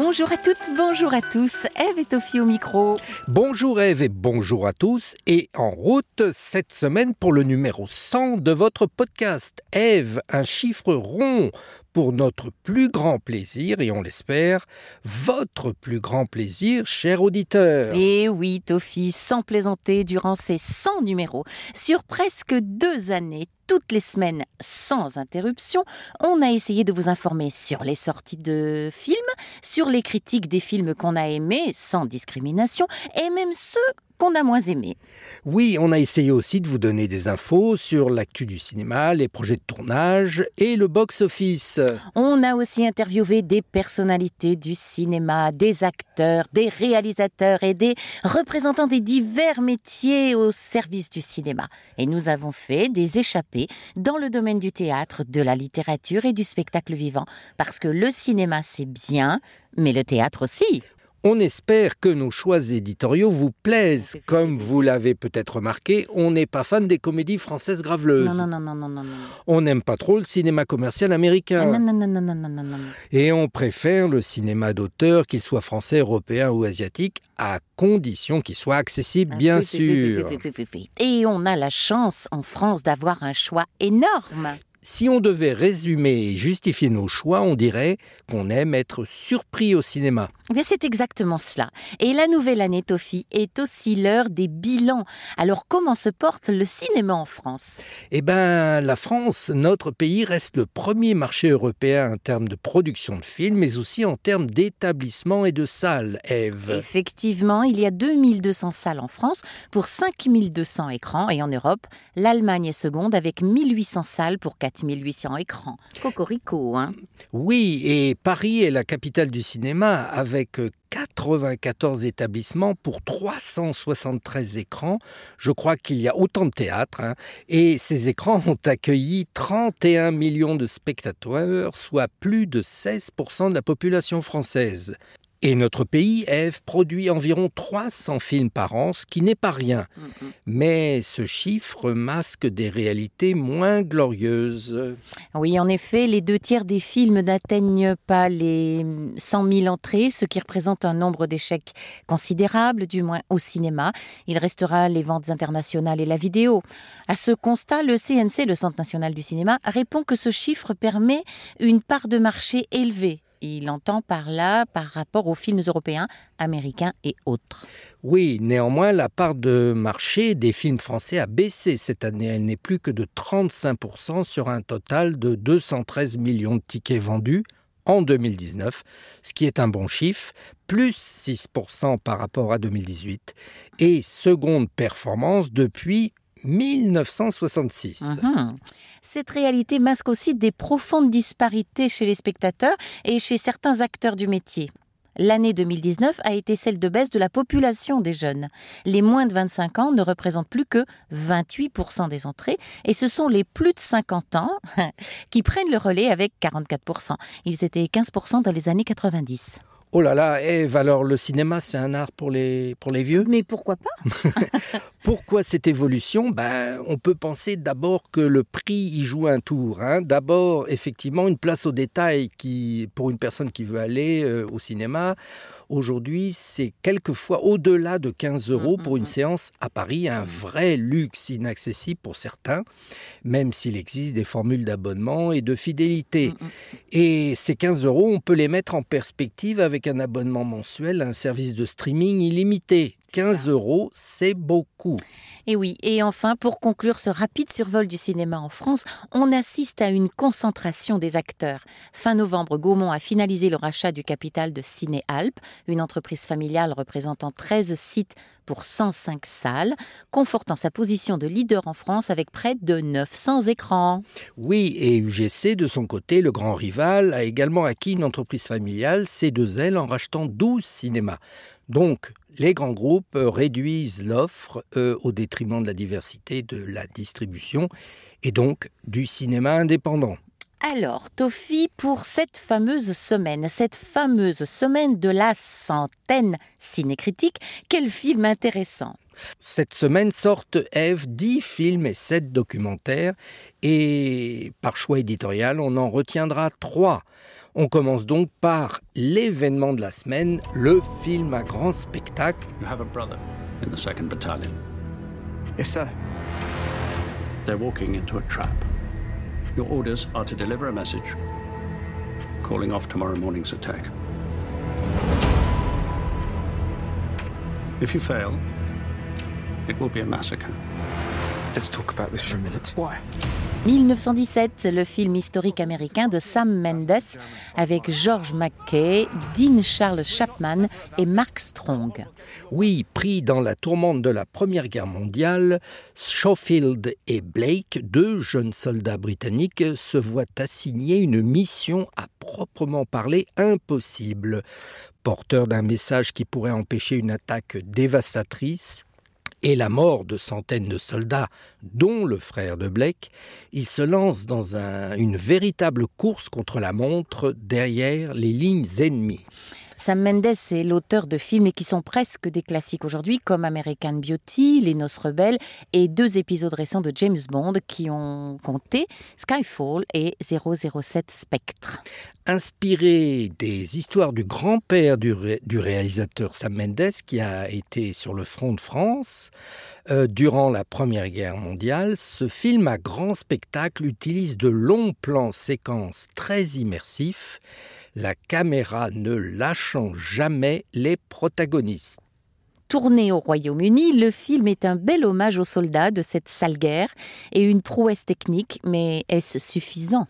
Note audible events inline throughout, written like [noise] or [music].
Bonjour à toutes, bonjour à tous. Eve est au micro. Bonjour Eve et bonjour à tous. Et en route cette semaine pour le numéro 100 de votre podcast. Eve, un chiffre rond pour notre plus grand plaisir et on l'espère, votre plus grand plaisir, cher auditeur. Et oui, Tofi, sans plaisanter, durant ces 100 numéros, sur presque deux années, toutes les semaines, sans interruption, on a essayé de vous informer sur les sorties de films, sur les critiques des films qu'on a aimés, sans discrimination, et même ceux qu'on a moins aimé. Oui, on a essayé aussi de vous donner des infos sur l'actu du cinéma, les projets de tournage et le box-office. On a aussi interviewé des personnalités du cinéma, des acteurs, des réalisateurs et des représentants des divers métiers au service du cinéma. Et nous avons fait des échappées dans le domaine du théâtre, de la littérature et du spectacle vivant. Parce que le cinéma, c'est bien, mais le théâtre aussi. On espère que nos choix éditoriaux vous plaisent. Comme vous l'avez peut-être remarqué, on n'est pas fan des comédies françaises graveleuses. Non, non, non, non, non, non. On n'aime pas trop le cinéma commercial américain. Non, non, non, non, non, non, non, non. Et on préfère le cinéma d'auteur, qu'il soit français, européen ou asiatique, à condition qu'il soit accessible, bien sûr. Et on a la chance en France d'avoir un choix énorme. Si on devait résumer et justifier nos choix, on dirait qu'on aime être surpris au cinéma. Mais c'est exactement cela. Et la nouvelle année Tofi est aussi l'heure des bilans. Alors comment se porte le cinéma en France? Eh bien, la France, notre pays, reste le premier marché européen en termes de production de films, mais aussi en termes d'établissement et de salles, Eve. Effectivement, il y a 2200 salles en France pour 5200 écrans. Et en Europe, l'Allemagne est seconde avec 1800 salles pour 4 1800 écrans. Cocorico, hein Oui, et Paris est la capitale du cinéma avec 94 établissements pour 373 écrans. Je crois qu'il y a autant de théâtres. Hein. Et ces écrans ont accueilli 31 millions de spectateurs, soit plus de 16% de la population française. Et notre pays, Eve, produit environ 300 films par an, ce qui n'est pas rien. Mais ce chiffre masque des réalités moins glorieuses. Oui, en effet, les deux tiers des films n'atteignent pas les 100 000 entrées, ce qui représente un nombre d'échecs considérable, du moins au cinéma. Il restera les ventes internationales et la vidéo. À ce constat, le CNC, le Centre national du cinéma, répond que ce chiffre permet une part de marché élevée il entend par là par rapport aux films européens, américains et autres. Oui, néanmoins, la part de marché des films français a baissé cette année. Elle n'est plus que de 35% sur un total de 213 millions de tickets vendus en 2019, ce qui est un bon chiffre, plus 6% par rapport à 2018, et seconde performance depuis 1966. Mhm. Cette réalité masque aussi des profondes disparités chez les spectateurs et chez certains acteurs du métier. L'année 2019 a été celle de baisse de la population des jeunes. Les moins de 25 ans ne représentent plus que 28% des entrées et ce sont les plus de 50 ans [laughs] qui prennent le relais avec 44%. Ils étaient 15% dans les années 90. Oh là là, Eve, alors le cinéma, c'est un art pour les, pour les vieux Mais pourquoi pas [laughs] [laughs] Pourquoi cette évolution? Ben, On peut penser d'abord que le prix y joue un tour. Hein. D'abord, effectivement, une place au détail qui, pour une personne qui veut aller euh, au cinéma, Aujourd'hui, c'est quelquefois au-delà de 15 euros pour une séance à Paris, un vrai luxe inaccessible pour certains, même s'il existe des formules d'abonnement et de fidélité. Et ces 15 euros, on peut les mettre en perspective avec un abonnement mensuel à un service de streaming illimité. 15 euros, c'est beaucoup. Et oui, et enfin, pour conclure ce rapide survol du cinéma en France, on assiste à une concentration des acteurs. Fin novembre, Gaumont a finalisé le rachat du capital de Ciné Alpes, une entreprise familiale représentant 13 sites pour 105 salles, confortant sa position de leader en France avec près de 900 écrans. Oui, et UGC, de son côté, le grand rival, a également acquis une entreprise familiale, C2L, en rachetant 12 cinémas. Donc, les grands groupes euh, réduisent l'offre euh, au détriment de la diversité de la distribution et donc du cinéma indépendant. Alors, Tofi, pour cette fameuse semaine, cette fameuse semaine de la centaine cinécritique, quel film intéressant? Cette semaine sortent Eve 10 films et 7 documentaires et par choix éditorial, on en retiendra 3. On commence donc par l'événement de la semaine, le film à grand spectacle. You have a brother in the 2nd battalion. Yes, sir. They're walking into a trap. Your orders are to deliver a message calling off tomorrow morning's attack. If you fail, it will be a massacre. Let's talk about this for a minute. Why? 1917, le film historique américain de Sam Mendes avec George McKay, Dean Charles Chapman et Mark Strong. Oui, pris dans la tourmente de la Première Guerre mondiale, Schofield et Blake, deux jeunes soldats britanniques, se voient assigner une mission à proprement parler impossible. Porteur d'un message qui pourrait empêcher une attaque dévastatrice, et la mort de centaines de soldats, dont le frère de Blake, il se lance dans un, une véritable course contre la montre derrière les lignes ennemies. Sam Mendes est l'auteur de films qui sont presque des classiques aujourd'hui, comme American Beauty, Les Noces Rebelles et deux épisodes récents de James Bond qui ont compté Skyfall et 007 Spectre. Inspiré des histoires du grand-père du, ré du, réalisateur Sam Mendes, qui a été sur le front de France euh, durant la Première Guerre mondiale, ce film à grand spectacle utilise de longs plans séquences très immersifs. La caméra ne lâchant jamais les protagonistes. Tourné au Royaume-Uni, le film est un bel hommage aux soldats de cette sale guerre et une prouesse technique, mais est-ce suffisant?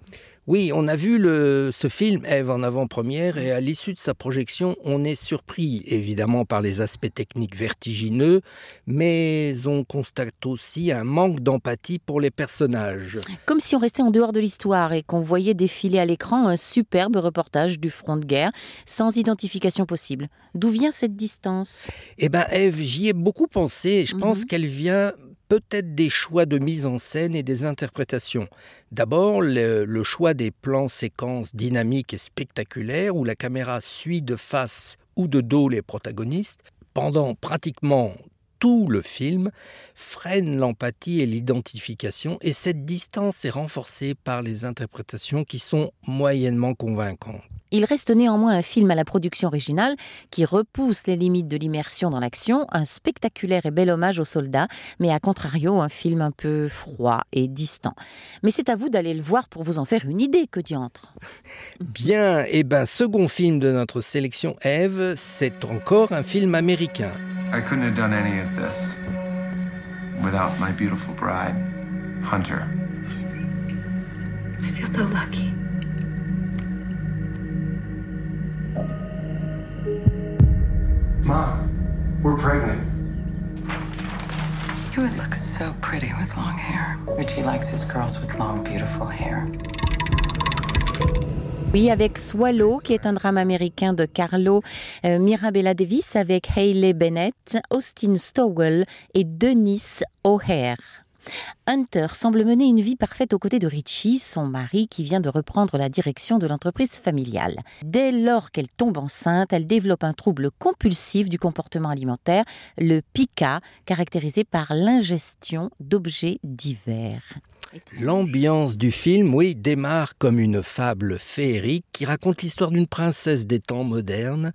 Oui, on a vu le, ce film Eve en avant-première et à l'issue de sa projection, on est surpris évidemment par les aspects techniques vertigineux, mais on constate aussi un manque d'empathie pour les personnages. Comme si on restait en dehors de l'histoire et qu'on voyait défiler à l'écran un superbe reportage du front de guerre sans identification possible. D'où vient cette distance? Eh bien Eve, j'y ai beaucoup pensé. Je mm -hmm. pense qu'elle vient peut-être des choix de mise en scène et des interprétations. D'abord, le, choix des plans séquences dynamiques et spectaculaires où la caméra suit de face ou de dos les protagonistes pendant pratiquement tout le film freine l'empathie et l'identification et cette distance est renforcée par les interprétations qui sont moyennement convaincantes. Il reste néanmoins un film à la production originale qui repousse les limites de l'immersion dans l'action, un spectaculaire et bel hommage aux soldats, mais à contrario un film un peu froid et distant. Mais c'est à vous d'aller le voir pour vous en faire une idée que diantre. [laughs] Bien, et ben second film de notre sélection Eve, c'est encore un film américain. I couldn't have done any of this without my beautiful bride, Hunter. I feel so lucky. Mom, we're pregnant. You would look so pretty with long hair. Richie likes his girls with long, beautiful hair. Oui, avec Swallow, qui est un drame américain de Carlo euh, Mirabella Davis, avec Hayley Bennett, Austin Stowell et Denise O'Hare. Hunter semble mener une vie parfaite aux côtés de Richie, son mari qui vient de reprendre la direction de l'entreprise familiale. Dès lors qu'elle tombe enceinte, elle développe un trouble compulsif du comportement alimentaire, le pica, caractérisé par l'ingestion d'objets divers. L'ambiance du film, oui, démarre comme une fable féerique qui raconte l'histoire d'une princesse des temps modernes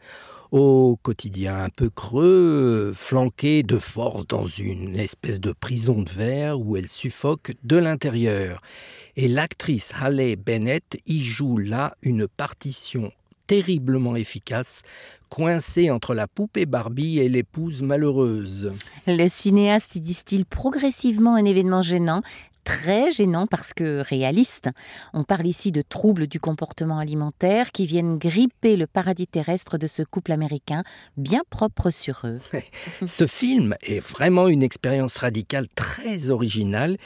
au quotidien un peu creux, flanquée de force dans une espèce de prison de verre où elle suffoque de l'intérieur. Et l'actrice Halle Bennett y joue là une partition terriblement efficace, coincée entre la poupée Barbie et l'épouse malheureuse. Le cinéaste y distille progressivement un événement gênant, très gênant parce que réaliste. On parle ici de troubles du comportement alimentaire qui viennent gripper le paradis terrestre de ce couple américain bien propre sur eux. [laughs] ce film est vraiment une expérience radicale très originale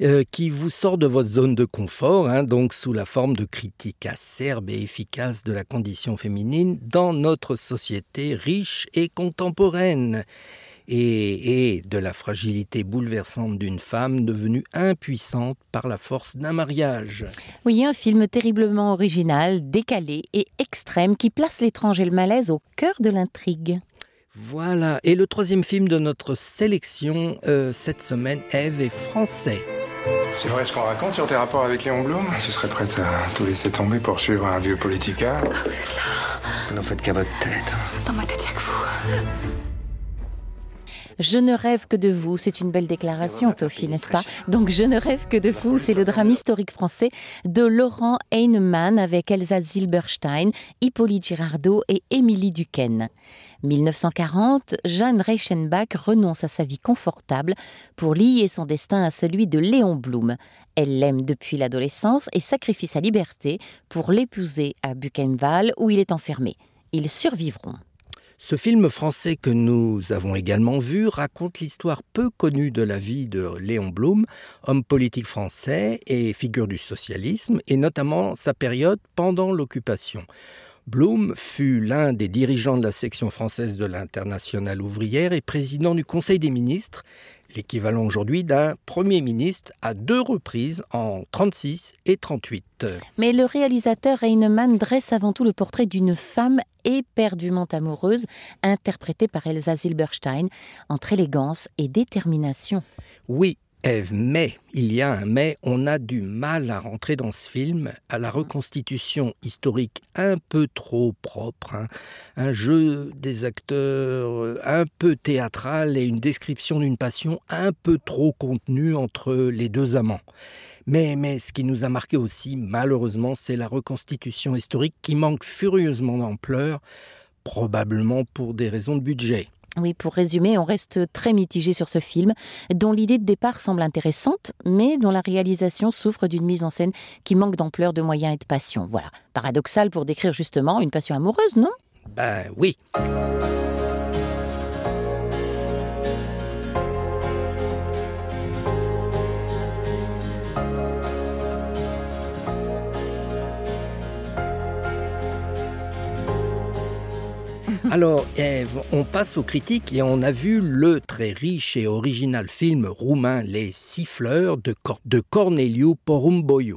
euh, qui vous sort de votre zone de confort, hein, donc sous la forme de critiques acerbes et efficaces de la condition féminine dans notre société riche et contemporaine. Et, et de la fragilité bouleversante d'une femme devenue impuissante par la force d'un mariage. Oui, un film terriblement original, décalé et extrême qui place l'étrange et le malaise au cœur de l'intrigue. Voilà, et le troisième film de notre sélection euh, cette semaine, Eve, est français. C'est vrai ce qu'on raconte sur tes rapports avec Léon Blum? Tu serais prête à tout laisser tomber pour suivre un vieux politicard Vous êtes là, Vous n'en faites qu'à votre tête. dans ma tête, y'a que vous. Je ne rêve que de vous, c'est une belle déclaration, Tofi, n'est-ce pas Donc Je ne rêve que de vous, c'est le drame historique français de Laurent Heinemann avec Elsa Zilberstein, Hippolyte Girardot et Émilie Duquesne. 1940, Jeanne Reichenbach renonce à sa vie confortable pour lier son destin à celui de Léon Blum. Elle l'aime depuis l'adolescence et sacrifie sa liberté pour l'épouser à Buchenwald où il est enfermé. Ils survivront. Ce film français que nous avons également vu raconte l'histoire peu connue de la vie de Léon Blum, homme politique français et figure du socialisme, et notamment sa période pendant l'occupation. Blum fut l'un des dirigeants de la section française de l'internationale ouvrière et président du Conseil des ministres, l'équivalent aujourd'hui d'un premier ministre à deux reprises en 36 et 38. Mais le réalisateur Heinemann dresse avant tout le portrait d'une femme éperdument amoureuse, interprétée par Elsa Zilberstein, entre élégance et détermination. Oui, Eve, mais, il y a un mais, on a du mal à rentrer dans ce film, à la reconstitution historique un peu trop propre, hein. un jeu des acteurs un peu théâtral et une description d'une passion un peu trop contenue entre les deux amants. Mais, mais ce qui nous a marqué aussi, malheureusement, c'est la reconstitution historique qui manque furieusement d'ampleur, probablement pour des raisons de budget. Oui, pour résumer, on reste très mitigé sur ce film, dont l'idée de départ semble intéressante, mais dont la réalisation souffre d'une mise en scène qui manque d'ampleur, de moyens et de passion. Voilà, paradoxal pour décrire justement une passion amoureuse, non? Ben oui. Alors, Eve, on passe aux critiques et on a vu le très riche et original film roumain Les Siffleurs de, Cor de Corneliu Porumboiu.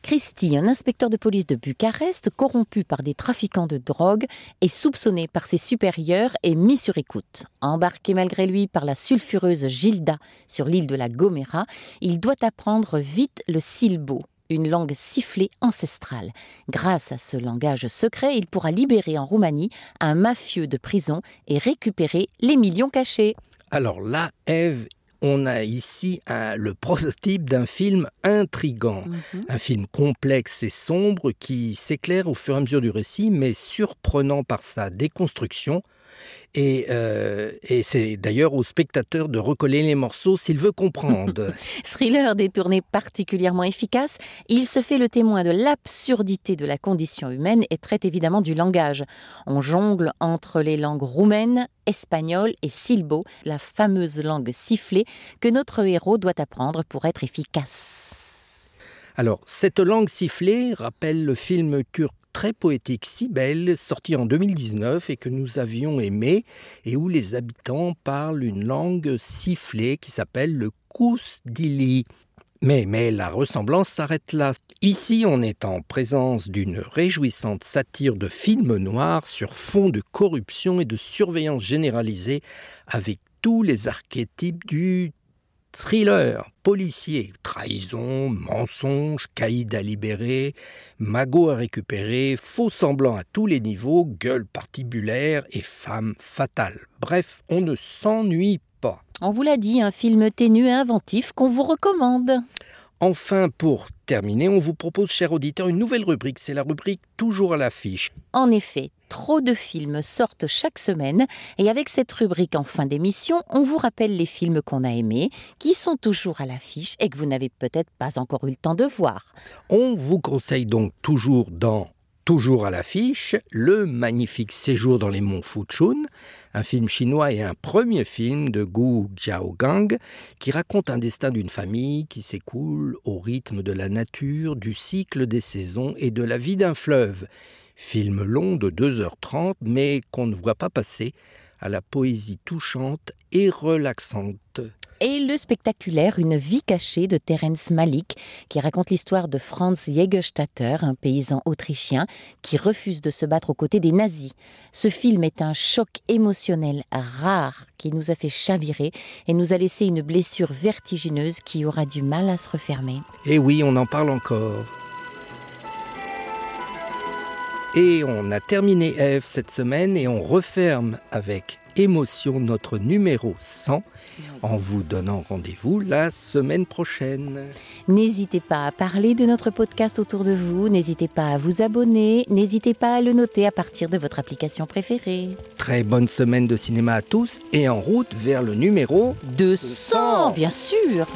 Christy, un inspecteur de police de Bucarest, corrompu par des trafiquants de drogue, est soupçonné par ses supérieurs et mis sur écoute. Embarqué malgré lui par la sulfureuse Gilda sur l'île de la Gomera, il doit apprendre vite le silbo, une langue sifflée ancestrale. Grâce à ce langage secret, il pourra libérer en Roumanie un mafieux de prison et récupérer les millions cachés. Alors là, Eve, on a ici un, le prototype d'un film intrigant, -hmm. un film complexe et sombre qui s'éclaire au fur et à mesure du récit, mais surprenant par sa déconstruction. Et, euh, et c'est d'ailleurs au spectateur de recoller les morceaux s'il veut comprendre. [laughs] Thriller détourné particulièrement efficace, il se fait le témoin de l'absurdité de la condition humaine et traite évidemment du langage. On jongle entre les langues roumaines, espagnoles et silbo, la fameuse langue sifflée que notre héros doit apprendre pour être efficace. Alors, cette langue sifflée rappelle le film turc très poétique si belle, sorti en 2019 et que nous avions aimé, et où les habitants parlent une langue sifflée qui s'appelle le kousdili. Mais, mais la ressemblance s'arrête là. Ici, on est en présence d'une réjouissante satire de film noir sur fond de corruption et de surveillance généralisée avec tous les archétypes du thriller, policier, trahison, mensonge, caïd à libérer, magot à récupérer, faux semblant à tous les niveaux, gueule partibulaire et femme fatale. Bref, on ne s'ennuie pas. On vous l'a dit, un film ténu et inventif qu'on vous recommande. Enfin, pour terminer, on vous propose, cher auditeur, une nouvelle rubrique. C'est la rubrique Toujours à l'affiche. En effet, trop de films sortent chaque semaine et avec cette rubrique en fin d'émission, on vous rappelle les films qu'on a aimés, qui sont toujours à l'affiche et que vous n'avez peut-être pas encore eu le temps de voir. On vous conseille donc toujours dans Toujours à l'affiche, le magnifique séjour dans les monts Fuchun, un film chinois et un premier film de Gu Jiaogang qui raconte un destin d'une famille qui s'écoule au rythme de la nature, du cycle des saisons et de la vie d'un fleuve. Film long de 2h30 mais qu'on ne voit pas passer à la poésie touchante et relaxante. Et le spectaculaire Une vie cachée de Terence Malik, qui raconte l'histoire de Franz Jägerstatter, un paysan autrichien qui refuse de se battre aux côtés des nazis. Ce film est un choc émotionnel rare qui nous a fait chavirer et nous a laissé une blessure vertigineuse qui aura du mal à se refermer. Et oui, on en parle encore. Et on a terminé Eve cette semaine et on referme avec émotion notre numéro 100 en vous donnant rendez-vous la semaine prochaine. N'hésitez pas à parler de notre podcast autour de vous, n'hésitez pas à vous abonner, n'hésitez pas à le noter à partir de votre application préférée. Très bonne semaine de cinéma à tous et en route vers le numéro 200, bien sûr